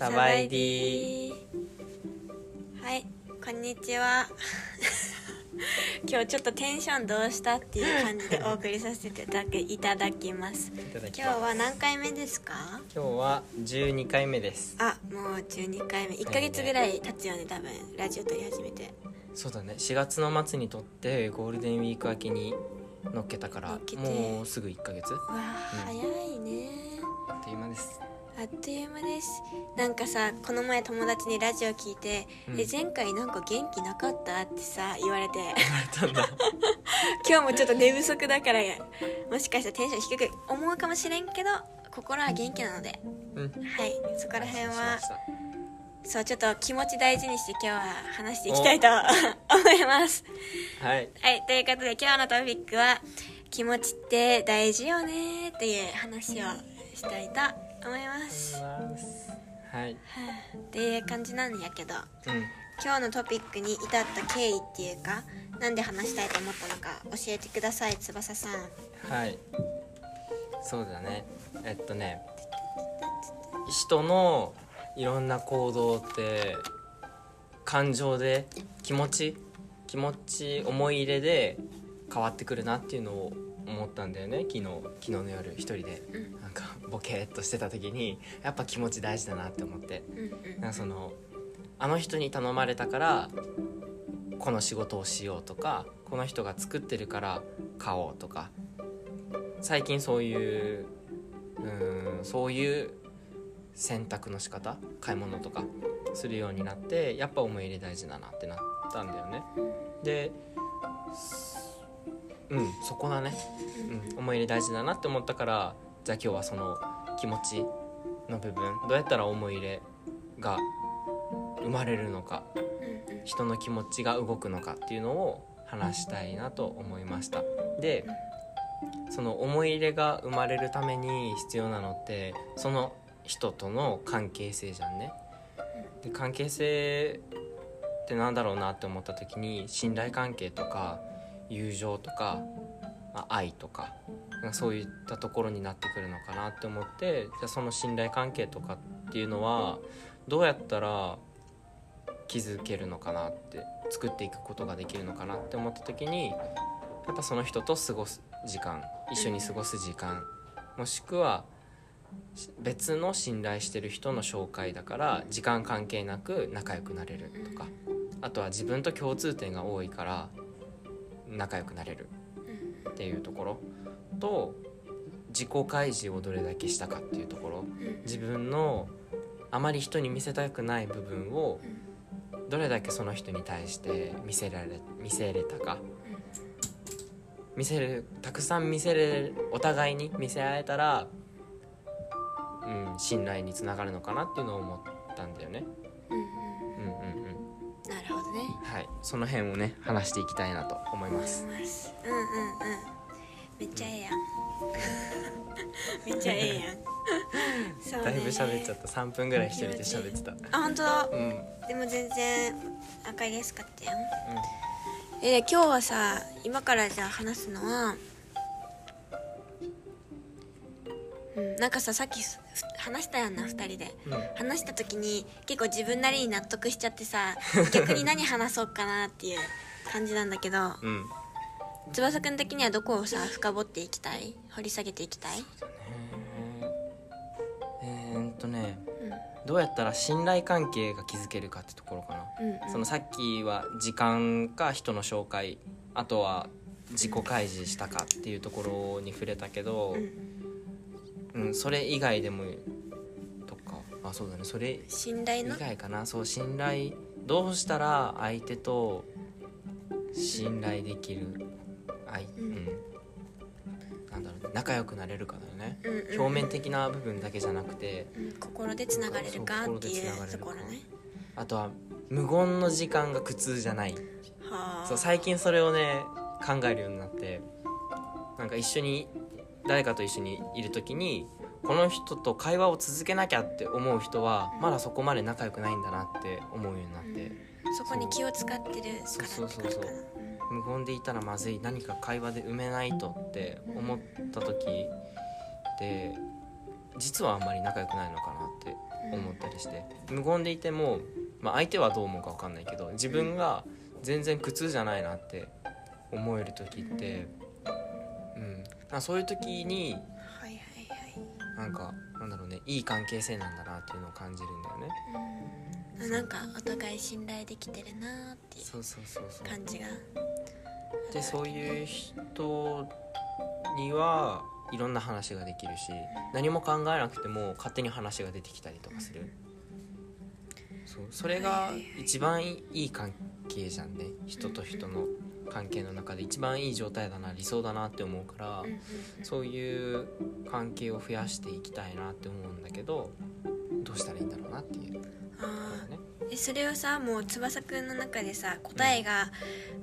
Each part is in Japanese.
サバイディはいこんにちは。今日ちょっとテンションどうしたっていう感じでお送りさせていただきます。今日は何回目ですか？今日は12回目です。あもう12回目。1ヶ月ぐらい経つよね多分ラジオ撮り始めて。そうだね。4月の末にとってゴールデンウィーク明けに乗っけたからもうすぐ1ヶ月。わあ、うん、早いね。あっという間ですあっという間です。なんかさこの前友達にラジオ聞いて「うん、え前回なんか元気なかった?」ってさ言われて。言われたんだ。今日もちょっと寝不足だからもしかしたらテンション低く思うかもしれんけど心は元気なので、うん、はいそこら辺は。そうちょっと気持ち大事にして今日は話していきたいと 思います。はい、はい、ということで今日のトピックは「気持ちって大事よね」っていう話をしたいと思いますはい、っていう感じなんやけど、うん、今日のトピックに至った経緯っていうかなんで話したいと思ったのか教えてください翼さん。はい。そうだね。えっとね人のいろんな行動って感情で気持ち気持ち思い入れで変わってくるなっていうのを思ったんだよね。昨日昨日の夜一人で、なんかボケーっとしてた時にやっぱ気持ち大事だなって思って、なんかそのあの人に頼まれたからこの仕事をしようとかこの人が作ってるから買おうとか。最近そういううんそういう選択の仕方買い物とかするようになってやっぱ思い入れ大事だなってなったんだよね。でうん。そこだね、うん、思い入れ大事だなって思ったからじゃあ今日はその気持ちの部分どうやったら思い入れが生まれるのか人の気持ちが動くのかっていうのを話したいなと思いました。でその思い入れが生まれるために必要なのってその人との関係性じゃんね。で関係性ってなんだろうなって思った時に信頼関係とか友情とか、まあ、愛とかそういったところになってくるのかなって思ってじゃその信頼関係とかっていうのはどうやったら築けるのかなって作っていくことができるのかなって思った時にやっぱその人と過ごす時間一緒に過ごす時間もしくは別の信頼してる人の紹介だから時間関係なく仲良くなれるとかあとは自分と共通点が多いから仲良くなれるっていうところ。と自己開示をどれだけしたかっていうところ。自分のあまり人に見せたくない部分をどれだけその人に対して見せられ見せれたか。見せるたくさん見せれお互いに見せ合えたら、うん、信頼につながるのかなっていうのを思ったんだよね。うんうんうんなるほどね。はい。その辺をね話していきたいなと思います。うんうんうん。めっちゃええやん。めっちゃええやん。そう、ね、だいぶ喋っちゃった。3分ぐらい一人で喋ってた。あ本当？だ、うん、でも全然赤いですかったよ、うん、えー、今日はさ今からじゃあ話すのはうん、なんかささっき話したやんな2人で、うん、話した時に結構自分なりに納得しちゃってさ逆に何話そうかなっていう感じなんだけど、うん、翼くん的にはどこをさ深掘っていきたい？掘り下げていきたい？えー、っとね、うん、どうやったら信頼関係が築けるかってところかな、うんうん、そのさっきは時間か人の紹介あとは自己開示したかっていうところに触れたけど、うんうん、それ以外でもとか。あそうだね。それ信頼の以外かな。そう信頼。どうしたら相手と信頼できる相、うん、なんだろう仲良くなれるかだよね、うんうん、表面的な部分だけじゃなくて、うん、心でつながれるかっていうところね。あとは無言の時間が苦痛じゃない。そう最近それをね考えるようになって。なんか一緒に誰かと一緒にいる時にこの人と会話を続けなきゃって思う人はまだそこまで仲良くないんだなって思うようになって、うん、そこに気を使ってるからそうそうそう無言でいたらまずい。何か会話で埋めないとって思った時で実はあんまり仲良くないのかなって思ったりして。無言でいても、まあ、相手はどう思うか分かんないけど自分が全然苦痛じゃないなって思える時って、うん、そういう時に、はいはいはい、なんかなんだろうねいい関係性なんだなっていうのを感じるんだよね。うん、なんかお互い信頼できてるなっていう感じが。でそういう人にはいろんな話ができるし何も考えなくても勝手に話が出てきたりとかする、そう。それが一番いい関係じゃんね。人と人の関係の中で一番いい状態だな理想だなって思うからそういう関係を増やしていきたいなって思うんだけどどうしたらいいんだろうなっていう。えそれをさもう翼くんの中でさ答えが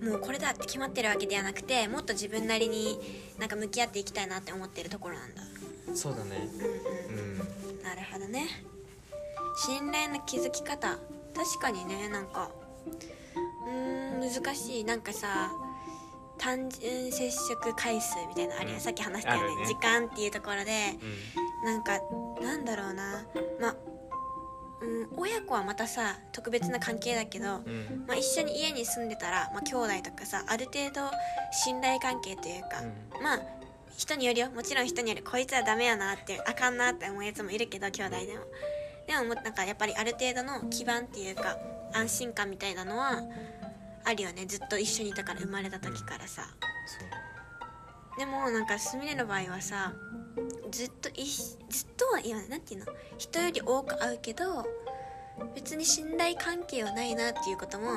もうこれだって決まってるわけではなくてもっと自分なりになんか向き合っていきたいなって思ってるところなんだ。そうだね。うんうん、うん、なるほどね。信頼の築き方。確かにねなんかうん難しい。なんかさ単純接触回数みたいなあるよ、うん、さっき話したよね、ね、時間っていうところで、うん、なんかなんだろうな。まあうん、親子はまたさ特別な関係だけど、うん、まあ、一緒に家に住んでたら、まあ、兄弟とかさある程度信頼関係というか、うん、まあ人によるよ。もちろん人による。こいつはダメやなってあかんなって思うやつもいるけど兄弟でも。でもなんかやっぱりある程度の基盤っていうか安心感みたいなのはあるよね。ずっと一緒にいたから生まれた時からさ、うん、でもなんかすみれの場合はさずっといずっとは言わない。何て言うの？人より多く会うけど別に信頼関係はないなっていうことも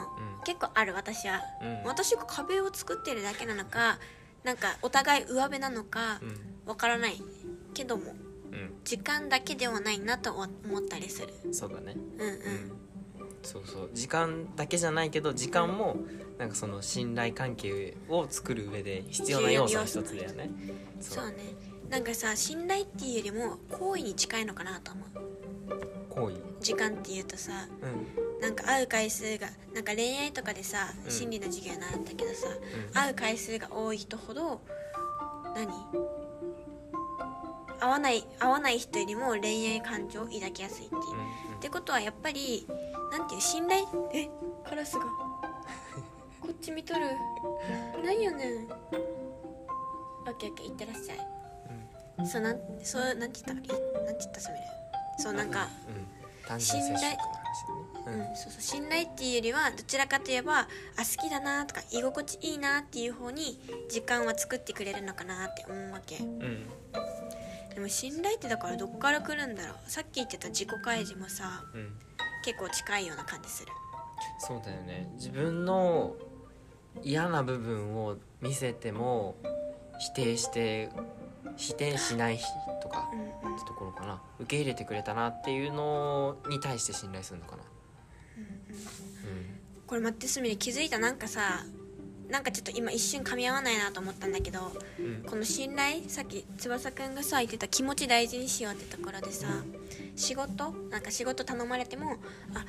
結構ある私は、うん、私が壁を作ってるだけなのかなんかお互い上辺なのかわからないけども、うん、時間だけではないなと思ったりする。そうだね。うん。うん、そうそう時間だけじゃないけど時間もなんかその信頼関係を作る上で必要な要素の一つだよね。そう。ね。なんかさ信頼っていうよりも好意に近いのかなと思う。好意？時間っていうとさ、うん、なんか会う回数がなんか恋愛とかでさ、うん、心理の授業習ったけどさ、うん、会う回数が多い人ほど何？会わない会わない人よりも恋愛感情を抱きやすいっていう、うんうん、ってことはやっぱりなんていう信頼？え？カラスが。こっち見とる。何やねん。オッケーオッケーいってらっしゃい。そうなんそうなんて言ったなんて言った？それ。そうなんか、うん、信頼？うん、そうそう信頼っていうよりはどちらかといえばあ好きだなとか居心地いいなっていう方に時間は作ってくれるのかなって思うわけ、うん、でも信頼ってだからどっから来るんだろう。さっき言ってた自己開示もさ、うん、結構近いような感じする。そうだよね。自分の嫌な部分を見せても否定して否定しないとかってところかな。受け入れてくれたなっていうのに対して信頼するのかな、うんうん、これ待ってすみれ気づいたなんかさなんかちょっと今一瞬噛み合わないなと思ったんだけど、うん、この信頼さっき翼くんがさ言ってた気持ち大事にしようってところでさ、仕事？なんか仕事頼まれてもあ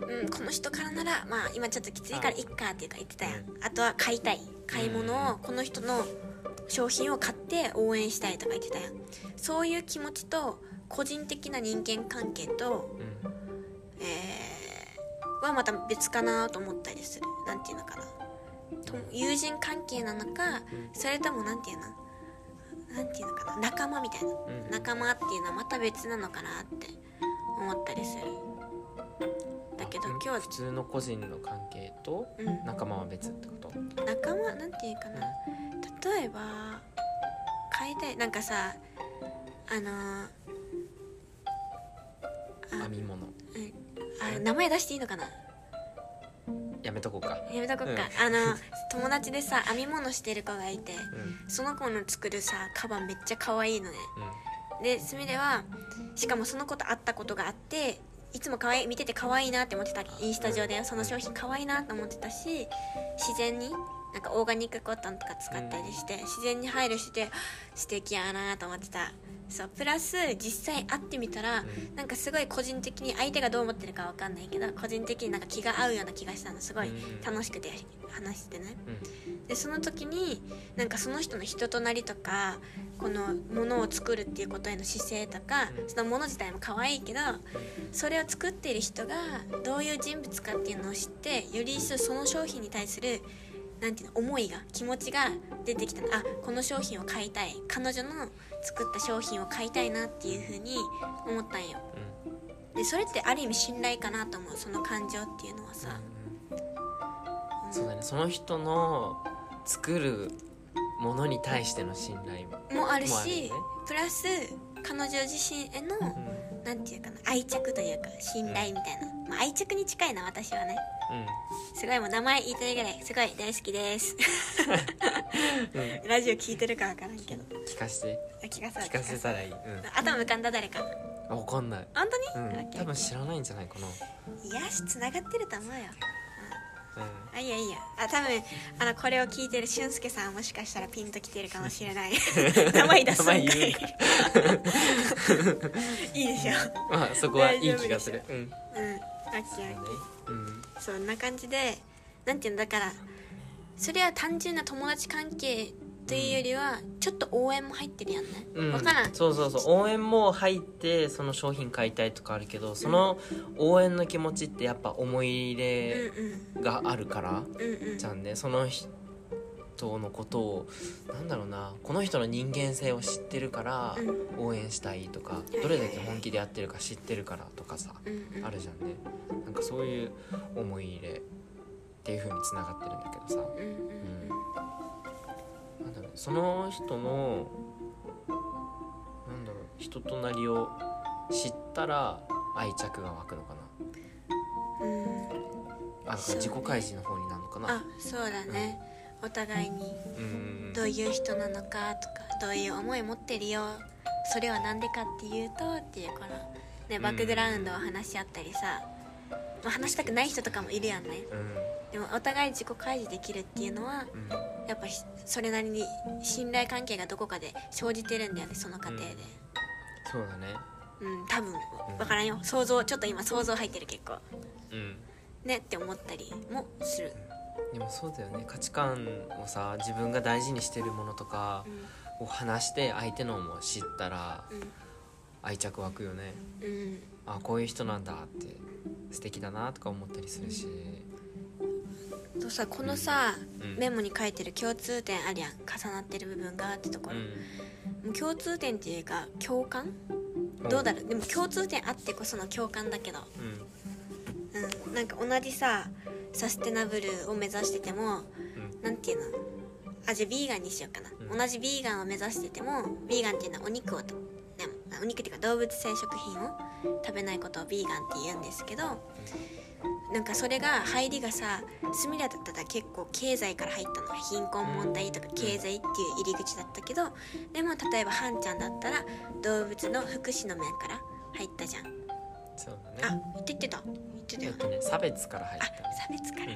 うんこの人からならまあ今ちょっときついからい。っかっていうか言ってたやん。あとは買いたい。買い物をこの人の商品を買って応援したいとか言ってたやん。そういう気持ちと個人的な人間関係と、うん、えー、はまた別かなと思ったりする。何て言うのかな。と友人関係なのか、それとも何て言うの？何て言うのかな？仲間みたいな、うん、仲間っていうのはまた別なのかなって思ったりする。だけど今日は普通の個人の関係と仲間は別ってこと、うん、仲間？なんていうかな、例えば買いたいなんかさあの編み物。あ名前出していいのかな？やめとこうか。やめとこうか、うん、あの友達でさ編み物してる子がいて、うん、その子の作るさカバンめっちゃ可愛いのね、うん、ですみれはしかもその子と会ったことがあっていつも可愛い見てて可愛いなって思ってたインスタ上で。その商品可愛いなと思ってたし自然になんかオーガニックコットンとか使ったりして、自然に配慮して素敵やなと思ってたそうプラス実際会ってみたら、うん。なんかすごい個人的に相手がどう思ってるかわかんないけど個人的になんか気が合うような気がしたのすごいうん。楽しくて話してね。うん。でその時になんかその人の人となりとかこのものを作るっていうことへの姿勢とか、うん。そのもの自体も可愛いけどそれを作っている人がどういう人物かっていうのを知ってより一層その商品に対するなんていうの思いが気持ちが出てきた。のあこの商品を買いたい。彼女の作った商品を買いたいなっていうふうに思ったんよ。でそれってある意味信頼かなと思う。その感情っていうのはさ、うん。そうだね。その人の作るものに対しての信頼も、もあるもあるよね。しプラス彼女自身へのうん。なんていうかな愛着というか信頼みたいな、まあ、愛着に近いな私はねすごいもう名前言いたいぐらいすごい大好きです。うん、うん、ラジオ聞いてるか分からんけど。聞かして。あ聞かせ聞かせたらいい、うん、頭浮かんだ誰か。あわかんない、本当に、うん。多分知らないんじゃないかな、いやしつながってると思うよ。うん。あいいやいいやあ多分あのこれを聞いてる俊介さんはもしかしたらピンときてるかもしれない。名前出すんかい いいでしょ。まあそこはいい気がする。うん。うんオッケーオッケーうんそんな感じでなんていうのだからそれは単純な友達関係というよりはちょっと応援も入ってるやんね、うん。分からん。そうそうそう。応援も入ってその商品買いたいとかあるけどその応援の気持ちってやっぱ思い入れうんがあるからうんうん。うんじゃんね。その人のことをなんだろうなこの人の人間性を知ってるからうん。応援したいとかどれだけ本気でやってるか知ってるからとかさうんうん。あるじゃんね。なんかそういう思い入れっていう風につながってるんだけどさ。うんうんなんだろうその人のなんだろう人となりを知ったら愛着が湧くのかな。うん。うんあ自己開示の方になるのかな。あそうだね、お互いにうん。どういう人なのかとかどういう思い持ってるよそれは何でかっていうとっていうこのねバックグラウンドを話し合ったりさ、まあ、話したくない人とかもいるやんね。うん。でもお互い自己開示できるっていうのはうん。やっぱひそれなりに信頼関係がどこかで生じてるんだよねその過程で。そうだね。うん、多分。分からんよ。想像ちょっと今想像入ってる結構。うん。ねって思ったりもするでもそうだよね。価値観をさ自分が大事にしてるものとかを話して相手のも知ったら愛着湧くよね。うん。うんあこういう人なんだって素敵だなとか思ったりするし。とさこのさ、うん。メモに書いてる共通点ありゃん。重なってる部分がってところ、もう共通点っていうか共感？うん。どうだろう？でも共通点あってこその共感だけど。うん。うん。なんか同じさサステナブルを目指しててもうん。なんていうの？あじゃあビーガンにしようかな、うん。同じビーガンを目指しててもビーガンっていうのはお肉をと、ね、お肉っていうか動物性食品を食べないことをビーガンって言うんですけどなんかそれが入りがさスミラだったら結構経済から入ったの貧困問題とか経済っていう入り口だったけどでも例えばハンちゃんだったら動物の福祉の面から入ったじゃん。そうあだね言ってた言ってたよえっとね。差別から入っあた差別からか、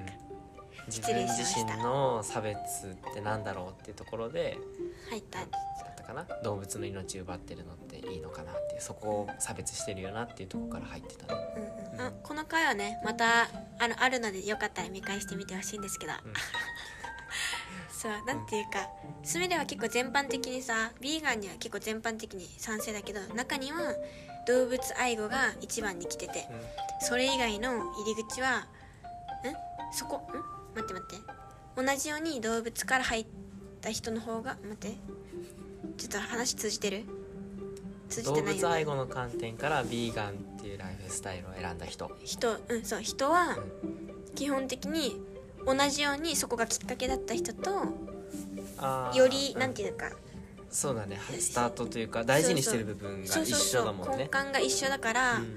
自分自身の差別ってなんだろうっていうところで入った。だったかな？動物の命奪ってるのっていいのかなってそこを差別してるよなっていうところから入ってたねうんうん。あこの回はねまたあのあるのでよかったら見返してみてほしいんですけど、そうなんていうかスミレは結構全般的にさビーガンには結構全般的に賛成だけど中には動物愛護が一番に来てて。それ以外の入り口はん？そこ？ん？待って待って。同じように動物から入った人の方が待って。ちょっと話通じてる？通じ動てないよ、ね、物愛護の観点からビーガンっていうライフスタイルを選んだ人。人うんそう人は基本的に同じようにそこがきっかけだった人とよりうんなんていうかそうだね。スタートというか大事にしてる部分が一緒だもん根ね幹が一緒だから、うん。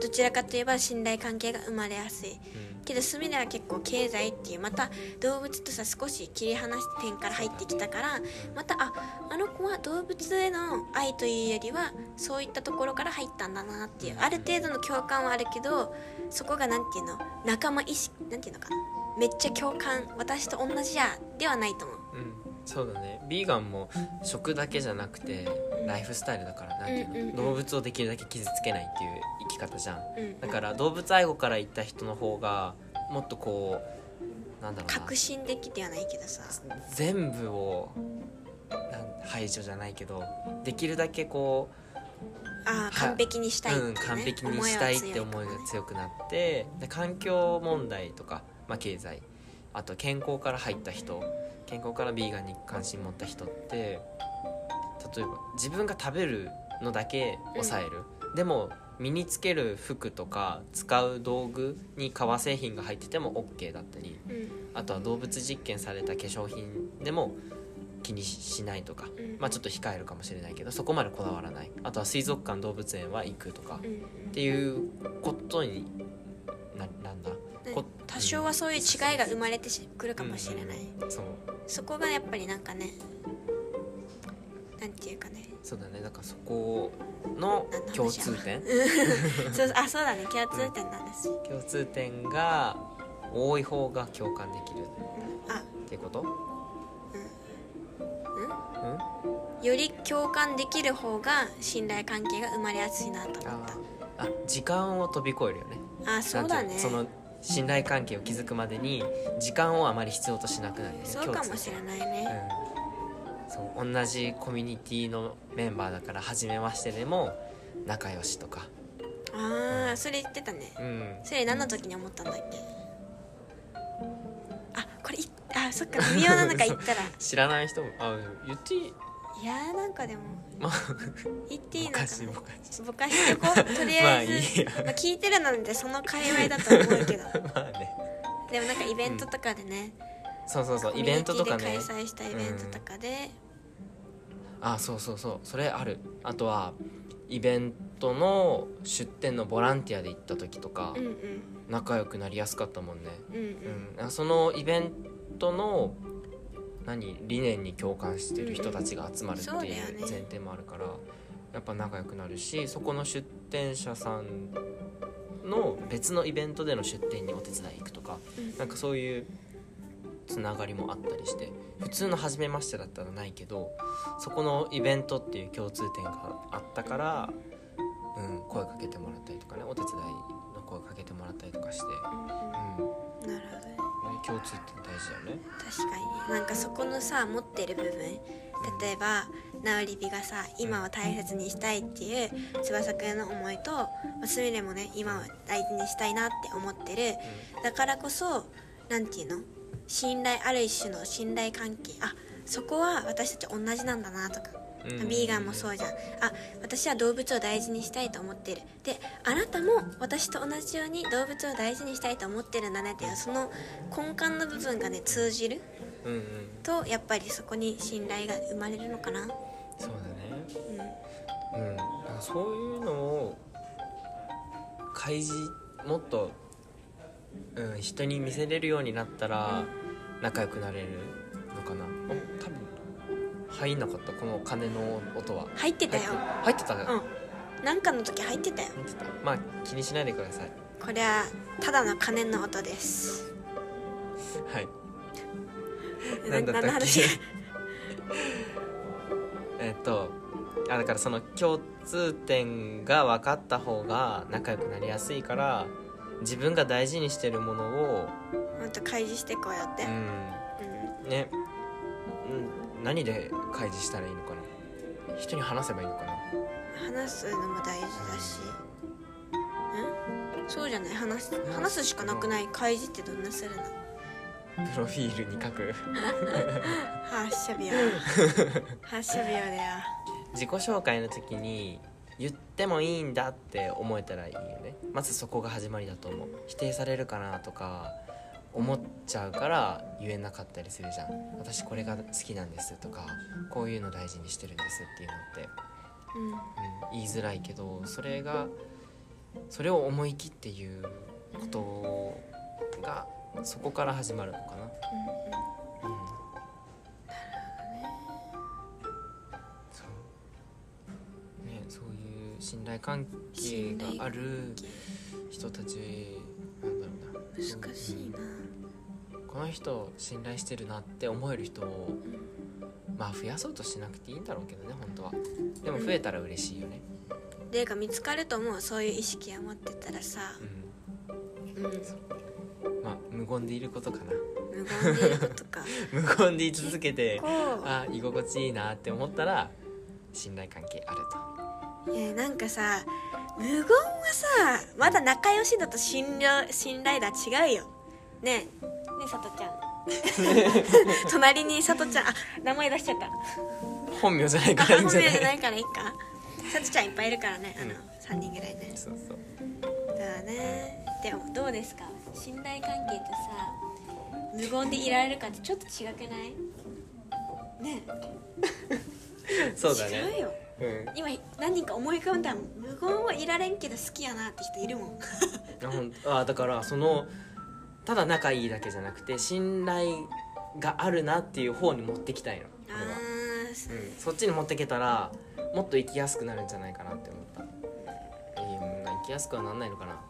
どちらかといえば信頼関係が生まれやすい。けどスミレは結構経済っていうまた動物とさ少し切り離して点から入ってきたからまたああの子は動物への愛というよりはそういったところから入ったんだなっていうある程度の共感はあるけどそこがなんていうの？仲間意識なんていうのかな？めっちゃ共感私と同じやではないと思う。うんそうだね。ビーガンも食だけじゃなくてライフスタイルだからなんていうの、うんうんうん。動物をできるだけ傷つけないっていう生き方じゃん。うん。だから動物愛護から言った人の方がもっとこうなんだろうな。革新的ではないけどさ。全部を排除じゃないけどできるだけこああ完璧にしたう、いね。うん、完璧にしたいって思いが強強くなってで環境問題とか、まあ、経済あと健康から入った人健康からビーガンに関心持った人って例えば自分が食べるのだけ抑える、でも身につける服とか使う道具に革製品が入ってても OK だったりうん。あとは動物実験された化粧品でも気にしないとか、うん。まあちょっと控えるかもしれないけどそこまでこだわらない。あとは水族館動物園は行くとか、うん。っていうことに多少はそういう違いが生まれてくるかもしれない、そうそこがやっぱりなんかねなんていうかね。そうだね。だからそこの共通点。そうあそうだね。共通点なんです、共通点が多い方が共感できる。うん。あ。っていうこと？うん。より共感できる方が信頼関係が生まれやすいなと思っあー。あ時間を飛び越えるよね。たあそうだね。その信頼関係を築くまでに時間をあまり必要としなくなるよね。そうかもしれないね、うん、そう同じコミュニティのメンバーだから初めましてでも仲良しとか、ああそれ言ってたね。うん、それ何の時に思ったんだっけ？あこれいあそっか微妙なのか言ったら。い 知らない人もあ言っていい？やーなんかでもまあ言っていいのかな。ぼかしぼかし。てこう。とりあえず、まあいいや。まあ、聞いてるのでその界隈だと思うけど。まあね。でもなんかイベントとかでね、そうそうそうイベントとかね。開催したイベントとかで、あそうそうそう。それある。あとはイベントの出店のボランティアで行った時とかうん、うん。仲良くなりやすかったもんね。うんうん。うん、そのイベントの何理念に共感してる人たちが集まるっていう前提もあるからやっぱ仲良くなるしそこの出店者さんの別のイベントでの出店にお手伝い行くとかうん。なんかそういうつながりもあったりして普通の初めましてだったらないけどそこのイベントっていう共通点があったから、うん、声かけてもらったりとかねお手伝いの声かけてもらったりとかして、うん。なるほどね共通点大事だよね。確かに。なんかそこのさ持ってる部分。例えばナオリビがさ今を大切にしたいっていう翼くんの思いとまあすみれもね今を大事にしたいなって思ってる。だからこそなんていうの？信頼ある一種の信頼関係。あそこは私たち同じなんだなとかうんビーガンもそうじゃん。あ私は動物を大事にしたいと思ってる。であなたも私と同じように動物を大事にしたいと思ってるんだねっていうその根幹の部分がね通じるうんうん。とやっぱりそこに信頼が生まれるのかな。そうだね。うん。うん。そういうのを開示もっと、うん、人に見せれるようになったら仲良くなれるのかな、あ多分入んなかったこの鐘の音は。入ってたよ。入ってた入ってたうん。なんかの時入ってたよ。入ってた。まあ気にしないでください。これはただの鐘の音です。はい。なんだったっけ？えっとあだからその共通点が分かった方が仲良くなりやすいから自分が大事にしてるものをもっと開示してこうよって、ううん。うん、何で開示したらいいのかな？人に話せばいいのかな？話すのも大事だし。んそうじゃない？話す話すしかなくない？開示ってどんなするの？プロフィールに書く。発射日よ発射日よだよ。自己紹介の時に言ってもいいんだって思えたらいいよね。まずそこが始まりだと思う。否定されるかなとか思っちゃうから言えなかったりするじゃん。私これが好きなんですとかこういうの大事にしてるんですっていうのって、うん。うん、言いづらいけどそれがそれを思い切って言うことがそこから始まるのかな、うん、そう。ねそういう信頼関係がある人たちなんだろうな。難しいなこの人信頼してるなって思える人をまあ増やそうとしなくていいんだろうけどね本当は。でも増えたら嬉しいよね。でか見つかると思うそういう意識を持ってたらさ。うん。うん。まあ無言でいることかな。無言でいることか。無言で言い続けてこあ居心地いいなって思ったら信頼関係あると。ういやなんかさ無言はさまだ仲良しだと信頼信頼だ違うよ。ね。えさとちゃん。隣にさとちゃん。あ名前出しちゃった。本名じゃないあからいいん本じゃない？名じゃないからいいか。さとちゃんいっぱいいるからね。あの、うん。3人ぐらいね。そうそう。だね。でもどうですか？信頼関係ってさ無言でいられるかってちょっと違くない？ね。そうだ違うねよ。うん。今何人か思い浮かんだ無言はいられんけど好きやなって人いるもん。あほんあだからそのただ仲いいだけじゃなくて信頼があるなっていう方に持ってきたいの。俺は、う。ん、そっちに持ってけたらもっと生きやすくなるんじゃないかなって思った。えー、生きやすくはなんないのかな。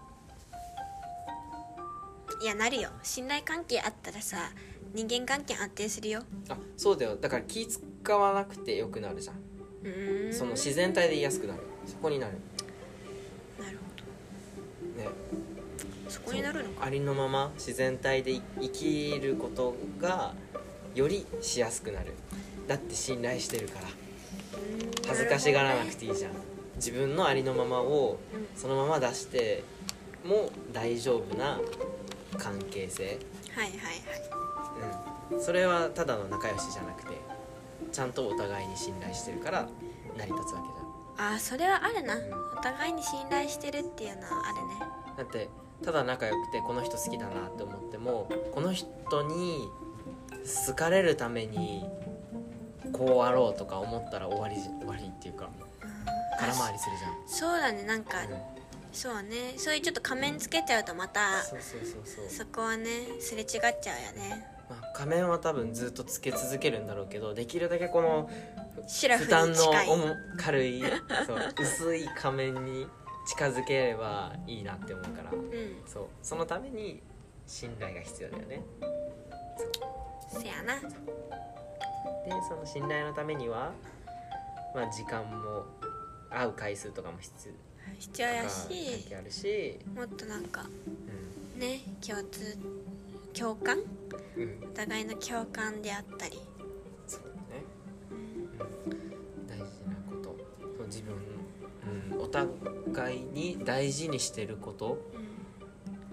いやなるよ。信頼関係あったらさ人間関係安定するよ。あそうだよ。だから気使わなくてよくなるじゃん。ん。その自然体で言いやすくなる。そこになる。なるほね。どそこになるのかありのまま自然体で生きることがよりしやすくなる。だって信頼してるから。恥ずかしがらなくるていいじゃん。自分のありのままをうんそのまま出しても大丈夫な関係性、はいはいはい。うん、それはただの仲良しじゃなくてちゃんとお互いに信頼してるから成り立つわけじゃん。あーそれはあるな、ん。お互いに信頼してるっていうのはあるね。だってただ仲良くてこの人好きだなって思ってもこの人に好かれるためにこうあろうとか思ったら終わりじ終わりっていうかうん空回りするじゃん、そうだねなんか、うん。そうね。そういうちょっと仮面つけちゃうとまたそうそうそうそう。そこはねすれ違っちゃうよね。まあ、仮面は多分ずっとつけ続けるんだろうけどできるだけこの負担の軽いそう薄い仮面に近づければいいなって思うから。うん。そう。そのために信頼が必要だよね。せやな。でその信頼のためには、まあ、時間も会う回数とかも必必要やし係あるし、もっとなんかうね共通共感？んうん、お互いの共感であったり。そうだね、うん、大事なこと。自分、うん、お互いに大事にしてること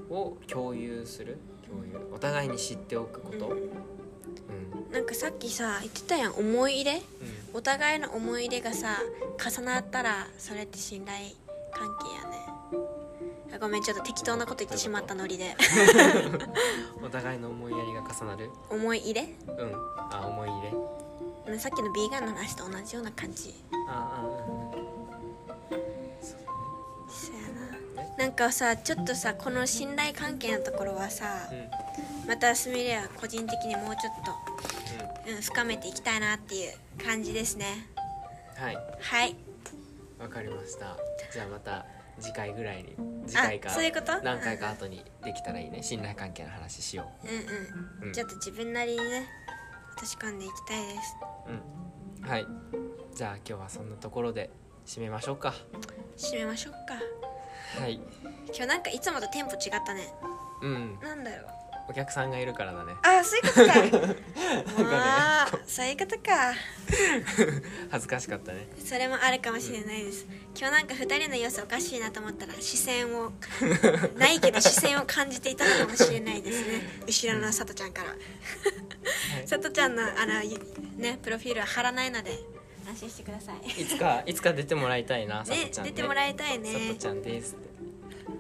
うんを共有する。共有お互いに知っておくこと、うん。うん。なんかさっきさ言ってたやん思い入れ？お互いの思い入れがさ重なったらそれって信頼関係やね。あごめんちょっと適当なこと言ってしまったノリで。お互いの思いやりが重なる。思い入れ？うん。あ思い入れ。うんさっきのビーガンの話と同じような感じ。ああななんかさちょっとさこの信頼関係のところはさうん。うんまたすみれは個人的にもうちょっと、うん、深めていきたいなっていう感じですね。はい。はい。わかりました。じゃあまた次回ぐらいに次回かあそういうこと？何回か後にできたらいいね。信頼関係の話しよう。んうん、うん。ちょっと自分なりにね落とし込んでいきたいです。ううん。はい。じゃあ今日はそんなところで締めましょうか。締めましょうかはい。今日なんかいつもとテンポ違ったね。うん。なんだろうお客さんがいるからだね。あそういうことか。あーそういうことか。恥ずかしかったね。それもあるかもしれないです。今日なんか2人の様子おかしいなと思ったら視線を ないけど視線を感じていたのかもしれないですね。後ろのさとちゃんから。はい。さとちゃんのあのゆねプロフィールは貼らないので安心してください。いつかいつか出てもらいたいなね出てもらいたいね。さとちゃんです。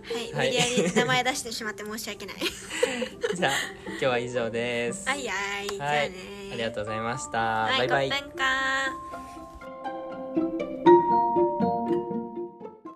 はい、はい。無理やり名前出してしまって申し訳ない。じゃあ今日は以上です。はいはいじゃあはいねありがとうございました、はいバイバイ